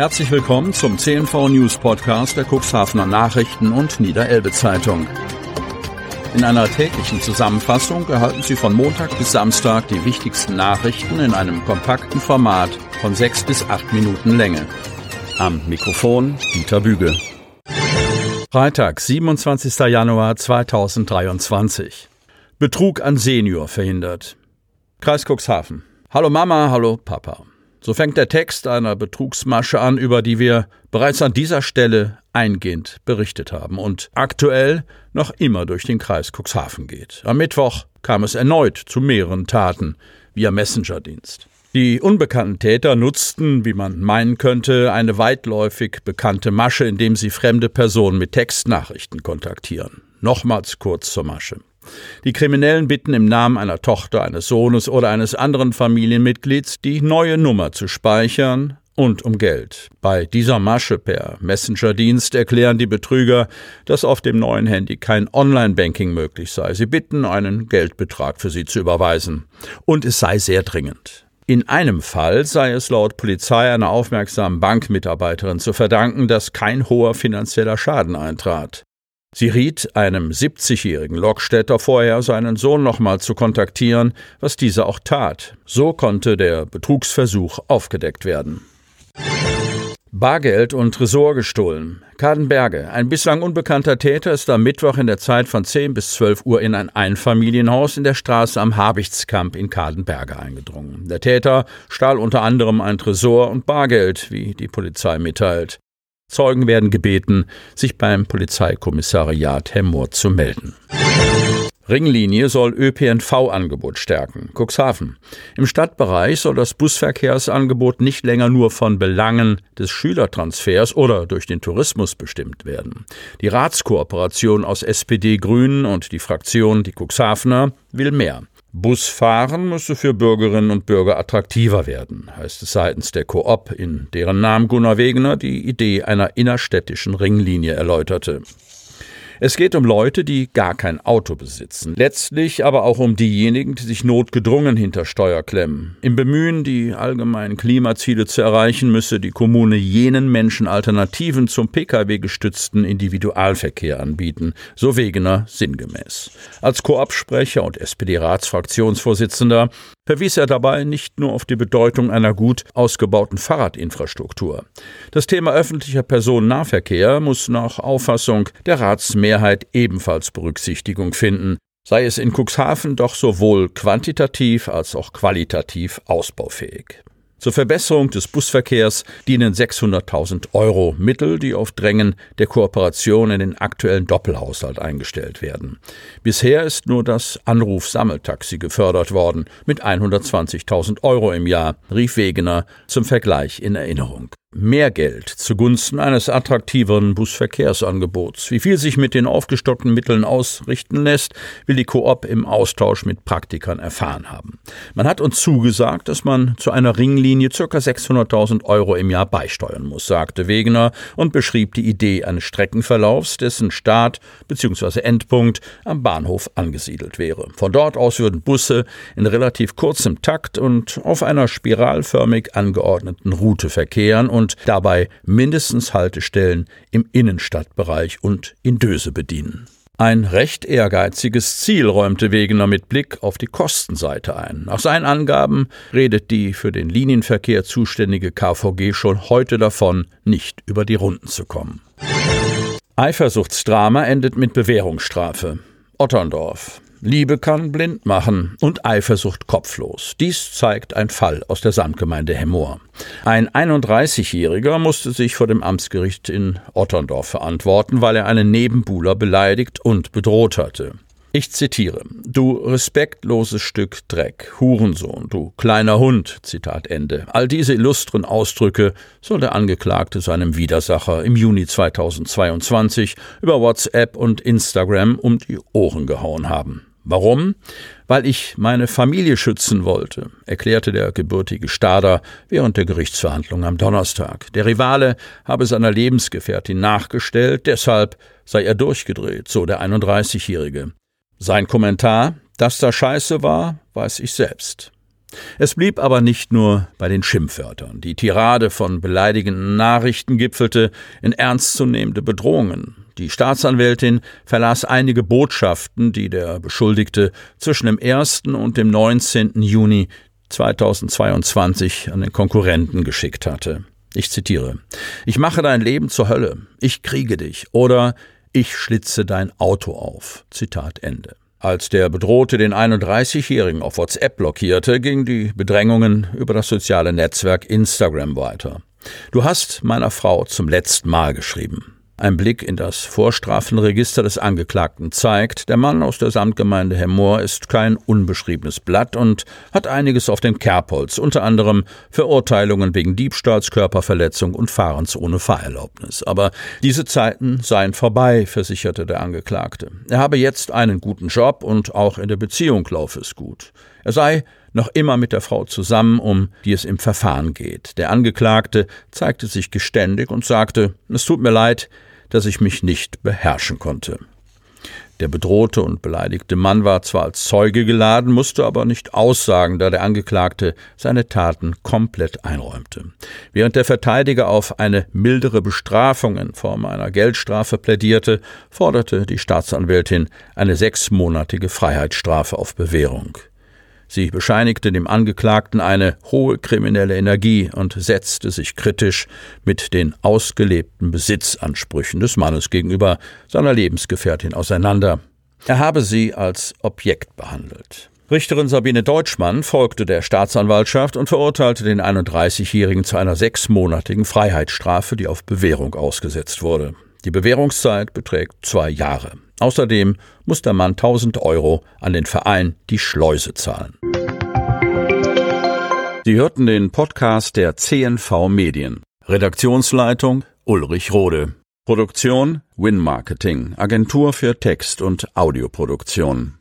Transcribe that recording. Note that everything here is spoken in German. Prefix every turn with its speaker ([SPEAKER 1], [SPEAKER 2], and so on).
[SPEAKER 1] Herzlich willkommen zum CNV News Podcast der Cuxhavener Nachrichten und Niederelbe Zeitung. In einer täglichen Zusammenfassung erhalten Sie von Montag bis Samstag die wichtigsten Nachrichten in einem kompakten Format von sechs bis acht Minuten Länge. Am Mikrofon Dieter Büge. Freitag, 27. Januar 2023. Betrug an Senior verhindert. Kreis Cuxhaven. Hallo Mama, hallo Papa. So fängt der Text einer Betrugsmasche an, über die wir bereits an dieser Stelle eingehend berichtet haben und aktuell noch immer durch den Kreis Cuxhaven geht. Am Mittwoch kam es erneut zu mehreren Taten via Messenger-Dienst. Die unbekannten Täter nutzten, wie man meinen könnte, eine weitläufig bekannte Masche, indem sie fremde Personen mit Textnachrichten kontaktieren. Nochmals kurz zur Masche. Die Kriminellen bitten im Namen einer Tochter, eines Sohnes oder eines anderen Familienmitglieds, die neue Nummer zu speichern und um Geld. Bei dieser Masche per Messenger-Dienst erklären die Betrüger, dass auf dem neuen Handy kein Online-Banking möglich sei. Sie bitten, einen Geldbetrag für sie zu überweisen. Und es sei sehr dringend. In einem Fall sei es laut Polizei einer aufmerksamen Bankmitarbeiterin zu verdanken, dass kein hoher finanzieller Schaden eintrat. Sie riet einem 70-jährigen Lokstädter vorher, seinen Sohn nochmal zu kontaktieren, was dieser auch tat. So konnte der Betrugsversuch aufgedeckt werden. Bargeld und Tresor gestohlen. Kadenberge. Ein bislang unbekannter Täter ist am Mittwoch in der Zeit von 10 bis 12 Uhr in ein Einfamilienhaus in der Straße am Habichtskamp in Kadenberge eingedrungen. Der Täter stahl unter anderem ein Tresor und Bargeld, wie die Polizei mitteilt. Zeugen werden gebeten, sich beim Polizeikommissariat Hemmoor zu melden. Ringlinie soll ÖPNV-Angebot stärken. Cuxhaven. Im Stadtbereich soll das Busverkehrsangebot nicht länger nur von Belangen des Schülertransfers oder durch den Tourismus bestimmt werden. Die Ratskooperation aus SPD, Grünen und die Fraktion Die Cuxhavener will mehr. Busfahren müsse für Bürgerinnen und Bürger attraktiver werden, heißt es seitens der Koop, in deren Namen Gunnar Wegener die Idee einer innerstädtischen Ringlinie erläuterte. Es geht um Leute, die gar kein Auto besitzen. Letztlich aber auch um diejenigen, die sich notgedrungen hinter Steuer klemmen. Im Bemühen, die allgemeinen Klimaziele zu erreichen, müsse die Kommune jenen Menschen Alternativen zum Pkw-gestützten Individualverkehr anbieten, so Wegener sinngemäß. Als Koop-Sprecher und SPD-Ratsfraktionsvorsitzender verwies er dabei nicht nur auf die Bedeutung einer gut ausgebauten Fahrradinfrastruktur. Das Thema öffentlicher Personennahverkehr muss nach Auffassung der Ratsmehrheit ebenfalls Berücksichtigung finden, sei es in Cuxhaven doch sowohl quantitativ als auch qualitativ ausbaufähig. Zur Verbesserung des Busverkehrs dienen 600.000 Euro Mittel, die auf Drängen der Kooperation in den aktuellen Doppelhaushalt eingestellt werden. Bisher ist nur das Anruf-Sammeltaxi gefördert worden mit 120.000 Euro im Jahr, rief Wegener zum Vergleich in Erinnerung mehr Geld zugunsten eines attraktiveren Busverkehrsangebots. Wie viel sich mit den aufgestockten Mitteln ausrichten lässt, will die Koop im Austausch mit Praktikern erfahren haben. Man hat uns zugesagt, dass man zu einer Ringlinie ca. 600.000 Euro im Jahr beisteuern muss, sagte Wegener und beschrieb die Idee eines Streckenverlaufs, dessen Start bzw. Endpunkt am Bahnhof angesiedelt wäre. Von dort aus würden Busse in relativ kurzem Takt und auf einer spiralförmig angeordneten Route verkehren und dabei mindestens Haltestellen im Innenstadtbereich und in Döse bedienen. Ein recht ehrgeiziges Ziel räumte Wegener mit Blick auf die Kostenseite ein. Nach seinen Angaben redet die für den Linienverkehr zuständige KVG schon heute davon, nicht über die Runden zu kommen. Eifersuchtsdrama endet mit Bewährungsstrafe. Otterndorf. Liebe kann blind machen und Eifersucht kopflos. Dies zeigt ein Fall aus der Samtgemeinde Hemmoor. Ein 31-Jähriger musste sich vor dem Amtsgericht in Otterndorf verantworten, weil er einen Nebenbuhler beleidigt und bedroht hatte. Ich zitiere: Du respektloses Stück Dreck, Hurensohn, du kleiner Hund. Zitat Ende. All diese illustren Ausdrücke soll der Angeklagte seinem Widersacher im Juni 2022 über WhatsApp und Instagram um die Ohren gehauen haben. Warum? Weil ich meine Familie schützen wollte, erklärte der gebürtige Stader während der Gerichtsverhandlung am Donnerstag. Der Rivale habe seiner Lebensgefährtin nachgestellt, deshalb sei er durchgedreht, so der 31-Jährige. Sein Kommentar, dass da Scheiße war, weiß ich selbst. Es blieb aber nicht nur bei den Schimpfwörtern. Die Tirade von beleidigenden Nachrichten gipfelte in ernstzunehmende Bedrohungen. Die Staatsanwältin verlas einige Botschaften, die der Beschuldigte zwischen dem 1. und dem 19. Juni 2022 an den Konkurrenten geschickt hatte. Ich zitiere Ich mache dein Leben zur Hölle, ich kriege dich oder ich schlitze dein Auto auf. Zitat Ende. Als der Bedrohte den 31-Jährigen auf WhatsApp blockierte, gingen die Bedrängungen über das soziale Netzwerk Instagram weiter. Du hast meiner Frau zum letzten Mal geschrieben. Ein Blick in das Vorstrafenregister des Angeklagten zeigt, der Mann aus der Samtgemeinde Hemmoor ist kein unbeschriebenes Blatt und hat einiges auf dem Kerbholz, unter anderem Verurteilungen wegen Diebstahls, Körperverletzung und Fahrens ohne Fahrerlaubnis. Aber diese Zeiten seien vorbei, versicherte der Angeklagte. Er habe jetzt einen guten Job und auch in der Beziehung laufe es gut. Er sei noch immer mit der Frau zusammen, um die es im Verfahren geht. Der Angeklagte zeigte sich geständig und sagte, es tut mir leid, dass ich mich nicht beherrschen konnte. Der bedrohte und beleidigte Mann war zwar als Zeuge geladen, musste aber nicht aussagen, da der Angeklagte seine Taten komplett einräumte. Während der Verteidiger auf eine mildere Bestrafung in Form einer Geldstrafe plädierte, forderte die Staatsanwältin eine sechsmonatige Freiheitsstrafe auf Bewährung. Sie bescheinigte dem Angeklagten eine hohe kriminelle Energie und setzte sich kritisch mit den ausgelebten Besitzansprüchen des Mannes gegenüber seiner Lebensgefährtin auseinander. Er habe sie als Objekt behandelt. Richterin Sabine Deutschmann folgte der Staatsanwaltschaft und verurteilte den 31-Jährigen zu einer sechsmonatigen Freiheitsstrafe, die auf Bewährung ausgesetzt wurde. Die Bewährungszeit beträgt zwei Jahre. Außerdem muss der Mann 1000 Euro an den Verein Die Schleuse zahlen. Sie hörten den Podcast der CNV Medien. Redaktionsleitung Ulrich Rode. Produktion Win Marketing, Agentur für Text- und Audioproduktion.